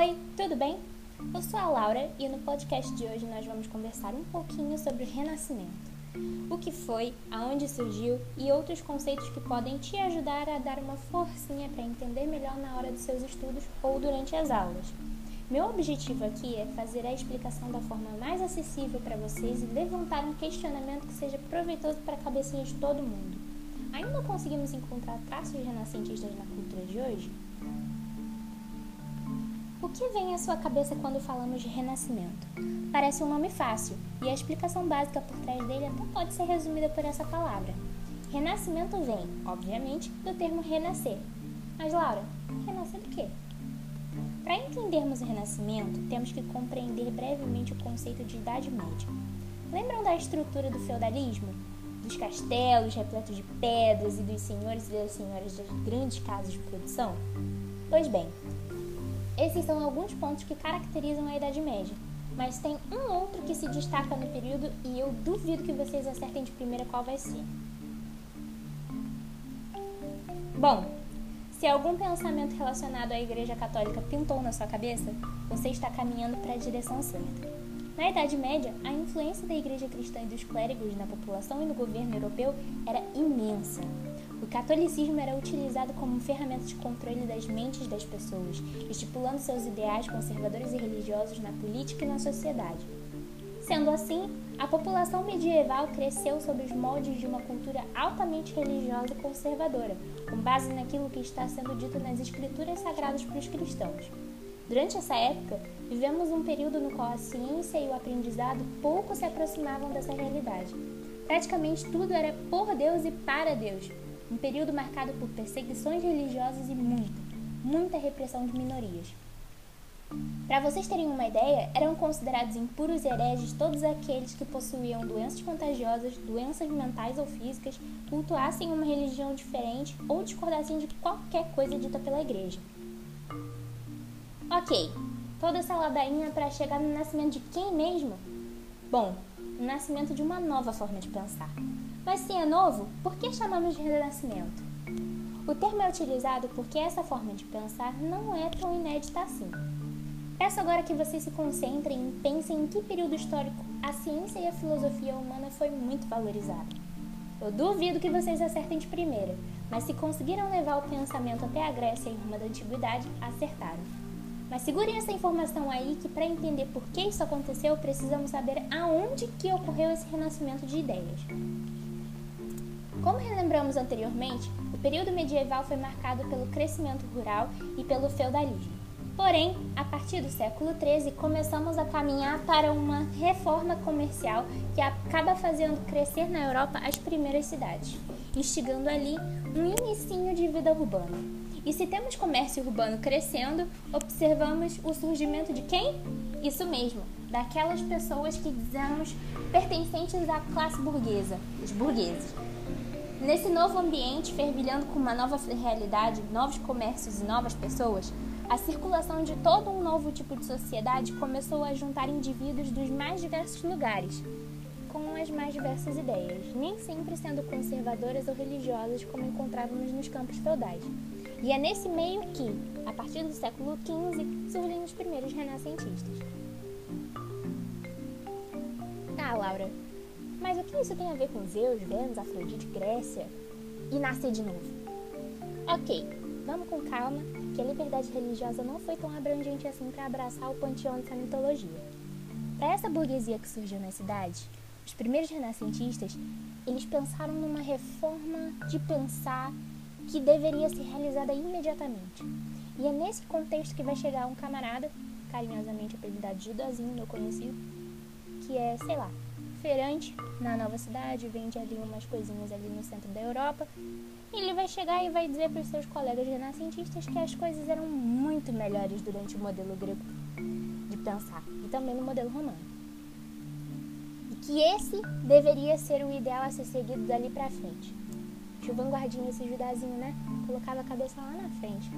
Oi, tudo bem? Eu sou a Laura e no podcast de hoje nós vamos conversar um pouquinho sobre o Renascimento. O que foi, aonde surgiu e outros conceitos que podem te ajudar a dar uma forcinha para entender melhor na hora dos seus estudos ou durante as aulas. Meu objetivo aqui é fazer a explicação da forma mais acessível para vocês e levantar um questionamento que seja proveitoso para a cabecinha de todo mundo. Ainda conseguimos encontrar traços renascentistas na cultura de hoje? O que vem à sua cabeça quando falamos de renascimento? Parece um nome fácil, e a explicação básica por trás dele até pode ser resumida por essa palavra. Renascimento vem, obviamente, do termo renascer. Mas, Laura, renascer do quê? Para entendermos o Renascimento, temos que compreender brevemente o conceito de Idade Média. Lembram da estrutura do feudalismo? Dos castelos repletos de pedras e dos senhores e das senhoras das grandes casas de produção? Pois bem, esses são alguns pontos que caracterizam a Idade Média, mas tem um outro que se destaca no período e eu duvido que vocês acertem de primeira qual vai ser. Bom, se algum pensamento relacionado à Igreja Católica pintou na sua cabeça, você está caminhando para a direção certa. Na Idade Média, a influência da Igreja Cristã e dos clérigos na população e no governo europeu era imensa. O catolicismo era utilizado como ferramenta de controle das mentes das pessoas, estipulando seus ideais conservadores e religiosos na política e na sociedade. Sendo assim, a população medieval cresceu sob os moldes de uma cultura altamente religiosa e conservadora, com base naquilo que está sendo dito nas escrituras sagradas para os cristãos. Durante essa época, vivemos um período no qual a ciência e o aprendizado pouco se aproximavam dessa realidade. Praticamente tudo era por Deus e para Deus, um período marcado por perseguições religiosas e muita, muita repressão de minorias. Para vocês terem uma ideia, eram considerados impuros e hereges todos aqueles que possuíam doenças contagiosas, doenças mentais ou físicas, cultuassem uma religião diferente ou discordassem de qualquer coisa dita pela igreja. Ok, toda essa ladainha para chegar no nascimento de quem mesmo? Bom, o nascimento de uma nova forma de pensar. Mas se é novo, por que chamamos de renascimento? O termo é utilizado porque essa forma de pensar não é tão inédita assim. Peço agora que vocês se concentrem e pensem em que período histórico a ciência e a filosofia humana foi muito valorizada. Eu duvido que vocês acertem de primeira, mas se conseguiram levar o pensamento até a Grécia e Roma da Antiguidade, acertaram. Mas segurem essa informação aí que para entender por que isso aconteceu, precisamos saber aonde que ocorreu esse renascimento de ideias. Como relembramos anteriormente, o período medieval foi marcado pelo crescimento rural e pelo feudalismo. Porém, a partir do século XIII, começamos a caminhar para uma reforma comercial que acaba fazendo crescer na Europa as primeiras cidades, instigando ali um inicinho de vida urbana. E se temos comércio urbano crescendo, observamos o surgimento de quem? Isso mesmo, daquelas pessoas que dizemos pertencentes à classe burguesa, os burgueses. Nesse novo ambiente, fervilhando com uma nova realidade, novos comércios e novas pessoas, a circulação de todo um novo tipo de sociedade começou a juntar indivíduos dos mais diversos lugares, com as mais diversas ideias, nem sempre sendo conservadoras ou religiosas como encontrávamos nos campos feudais. E é nesse meio que, a partir do século XV, surgem os primeiros renascentistas. Tá, Laura, mas o que isso tem a ver com Zeus, Vênus, Afrodite, Grécia e nascer de novo? Ok, vamos com calma que a liberdade religiosa não foi tão abrangente assim para abraçar o panteão dessa mitologia. Para essa burguesia que surgiu na cidade, os primeiros renascentistas, eles pensaram numa reforma de pensar que deveria ser realizada imediatamente. E é nesse contexto que vai chegar um camarada, carinhosamente apelidado de Judazinho, meu conhecido, que é, sei lá, feirante na nova cidade, vende ali umas coisinhas ali no centro da Europa. E ele vai chegar e vai dizer para os seus colegas renascentistas que as coisas eram muito melhores durante o modelo grego de pensar e também no modelo romano. E que esse deveria ser o ideal a ser seguido dali para frente. Deixa o vanguardinho esse judazinho, né? Colocava a cabeça lá na frente.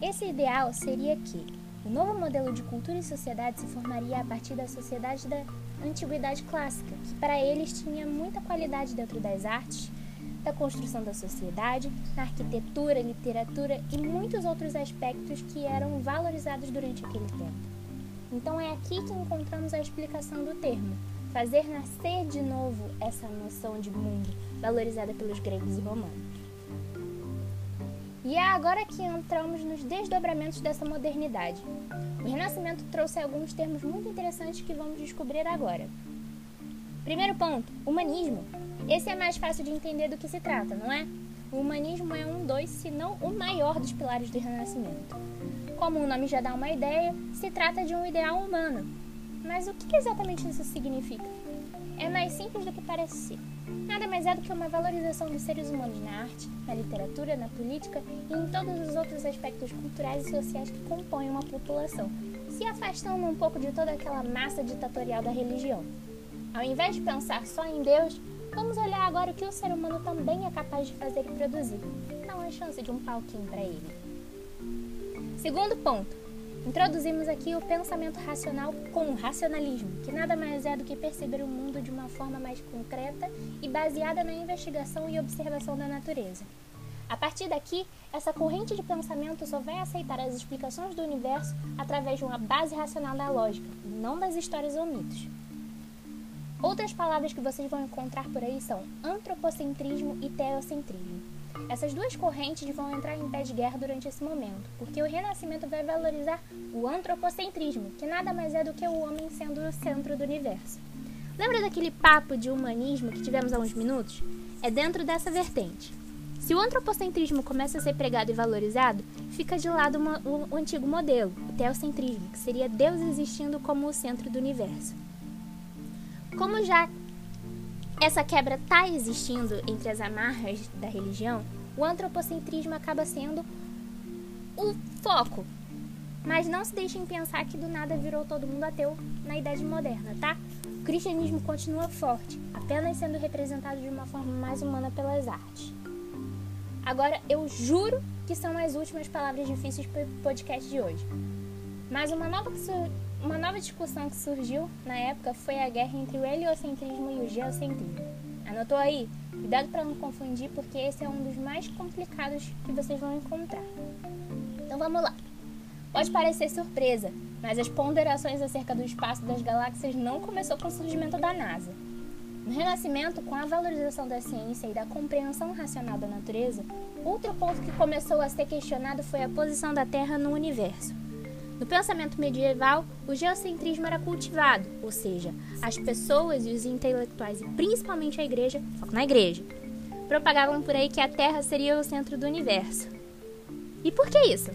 Esse ideal seria que o novo modelo de cultura e sociedade se formaria a partir da sociedade da antiguidade clássica, que para eles tinha muita qualidade dentro das artes, da construção da sociedade, na arquitetura, literatura e muitos outros aspectos que eram valorizados durante aquele tempo. Então é aqui que encontramos a explicação do termo, fazer nascer de novo essa noção de mundo valorizada pelos gregos e romanos. E é agora que entramos nos desdobramentos dessa modernidade. O Renascimento trouxe alguns termos muito interessantes que vamos descobrir agora. Primeiro ponto: humanismo. Esse é mais fácil de entender do que se trata, não é? O humanismo é um dos, se não o maior dos pilares do Renascimento. Como o nome já dá uma ideia, se trata de um ideal humano. Mas o que exatamente isso significa? É mais simples do que parece ser. Nada mais é do que uma valorização dos seres humanos na arte, na literatura, na política e em todos os outros aspectos culturais e sociais que compõem uma população, se afastando um pouco de toda aquela massa ditatorial da religião. Ao invés de pensar só em Deus, vamos olhar agora o que o ser humano também é capaz de fazer e produzir. Dá uma chance de um palquinho para ele. Segundo ponto, Introduzimos aqui o pensamento racional com o racionalismo, que nada mais é do que perceber o mundo de uma forma mais concreta e baseada na investigação e observação da natureza. A partir daqui, essa corrente de pensamento só vai aceitar as explicações do universo através de uma base racional da lógica, não das histórias ou mitos. Outras palavras que vocês vão encontrar por aí são antropocentrismo e teocentrismo. Essas duas correntes vão entrar em pé de guerra durante esse momento, porque o Renascimento vai valorizar o antropocentrismo, que nada mais é do que o homem sendo o centro do universo. Lembra daquele papo de humanismo que tivemos há uns minutos? É dentro dessa vertente. Se o antropocentrismo começa a ser pregado e valorizado, fica de lado uma, o, o antigo modelo, o teocentrismo, que seria Deus existindo como o centro do universo. Como já essa quebra está existindo entre as amarras da religião, o antropocentrismo acaba sendo o foco. Mas não se deixem pensar que do nada virou todo mundo ateu na Idade Moderna, tá? O cristianismo continua forte, apenas sendo representado de uma forma mais humana pelas artes. Agora, eu juro que são as últimas palavras difíceis para o podcast de hoje. Mas uma nova uma nova discussão que surgiu na época foi a guerra entre o heliocentrismo e o geocentrismo. Anotou aí? Cuidado para não confundir, porque esse é um dos mais complicados que vocês vão encontrar. Então vamos lá. Pode parecer surpresa, mas as ponderações acerca do espaço das galáxias não começou com o surgimento da NASA. No Renascimento, com a valorização da ciência e da compreensão racional da natureza, outro ponto que começou a ser questionado foi a posição da Terra no universo. No pensamento medieval, o geocentrismo era cultivado, ou seja, as pessoas e os intelectuais, e principalmente a igreja, foco na igreja, propagavam por aí que a Terra seria o centro do universo. E por que isso?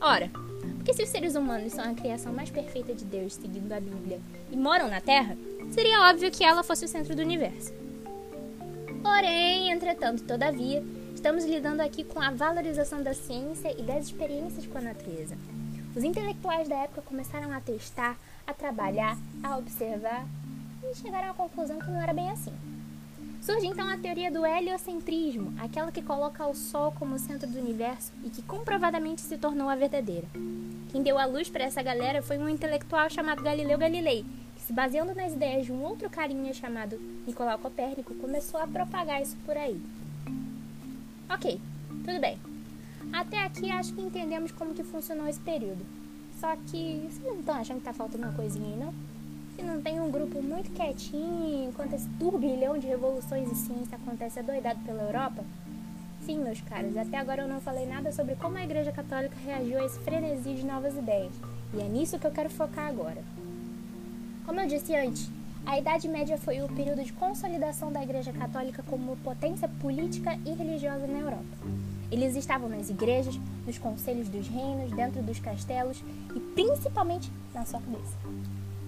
Ora, porque se os seres humanos são a criação mais perfeita de Deus, seguindo a Bíblia, e moram na Terra, seria óbvio que ela fosse o centro do universo. Porém, entretanto, todavia, estamos lidando aqui com a valorização da ciência e das experiências com a natureza. Os intelectuais da época começaram a testar, a trabalhar, a observar e chegaram à conclusão que não era bem assim. Surge então a teoria do heliocentrismo, aquela que coloca o Sol como centro do universo e que comprovadamente se tornou a verdadeira. Quem deu a luz para essa galera foi um intelectual chamado Galileu Galilei, que, se baseando nas ideias de um outro carinha chamado Nicolau Copérnico, começou a propagar isso por aí. Ok, tudo bem. Até aqui acho que entendemos como que funcionou esse período. Só que vocês não estão achando que tá faltando uma coisinha aí, não? Se não tem um grupo muito quietinho enquanto esse turbilhão de revoluções e ciência acontece adoidado pela Europa? Sim, meus caros, até agora eu não falei nada sobre como a Igreja Católica reagiu a esse frenesi de novas ideias. E é nisso que eu quero focar agora. Como eu disse antes, a Idade Média foi o período de consolidação da Igreja Católica como potência política e religiosa na Europa. Eles estavam nas igrejas, nos conselhos dos reinos, dentro dos castelos e principalmente na sua cabeça.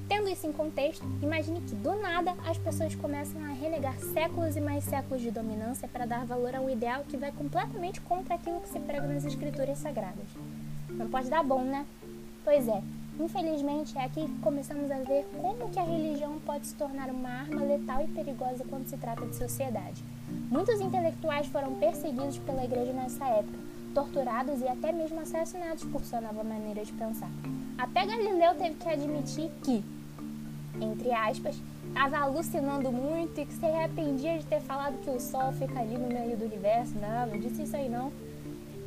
Tendo isso em contexto, imagine que do nada as pessoas começam a renegar séculos e mais séculos de dominância para dar valor a um ideal que vai completamente contra aquilo que se prega nas escrituras sagradas. Não pode dar bom, né? Pois é, infelizmente é aqui que começamos a ver como que a religião pode se tornar uma arma letal e perigosa quando se trata de sociedade. Muitos intelectuais foram perseguidos pela igreja nessa época, torturados e até mesmo assassinados por sua nova maneira de pensar. Até Galileu teve que admitir que, entre aspas, estava alucinando muito e que se arrependia de ter falado que o Sol fica ali no meio do universo. Não, não disse isso aí não.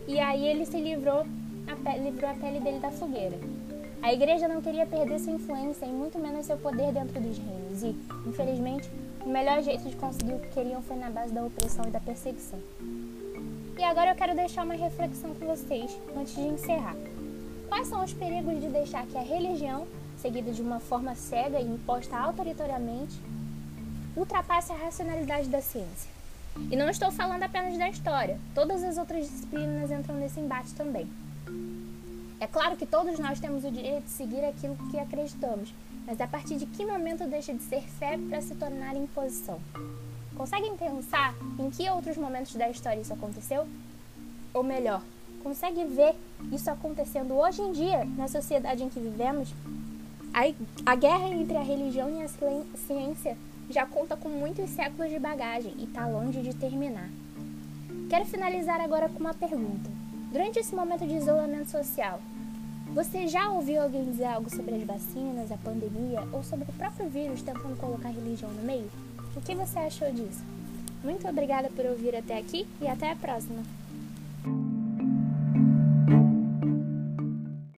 E aí ele se livrou a livrou a pele dele da fogueira. A igreja não queria perder sua influência e muito menos seu poder dentro dos reinos. E, infelizmente, o melhor jeito de conseguir o que queriam foi na base da opressão e da perseguição. E agora eu quero deixar uma reflexão com vocês antes de encerrar. Quais são os perigos de deixar que a religião, seguida de uma forma cega e imposta autoritoriamente, ultrapasse a racionalidade da ciência? E não estou falando apenas da história, todas as outras disciplinas entram nesse embate também. É claro que todos nós temos o direito de seguir aquilo que acreditamos, mas a partir de que momento deixa de ser fé para se tornar imposição? Conseguem pensar em que outros momentos da história isso aconteceu? Ou melhor, consegue ver isso acontecendo hoje em dia na sociedade em que vivemos? A, a guerra entre a religião e a ciência já conta com muitos séculos de bagagem e está longe de terminar. Quero finalizar agora com uma pergunta. Durante esse momento de isolamento social, você já ouviu alguém dizer algo sobre as vacinas, a pandemia ou sobre o próprio vírus tentando colocar religião no meio? O que você achou disso? Muito obrigada por ouvir até aqui e até a próxima!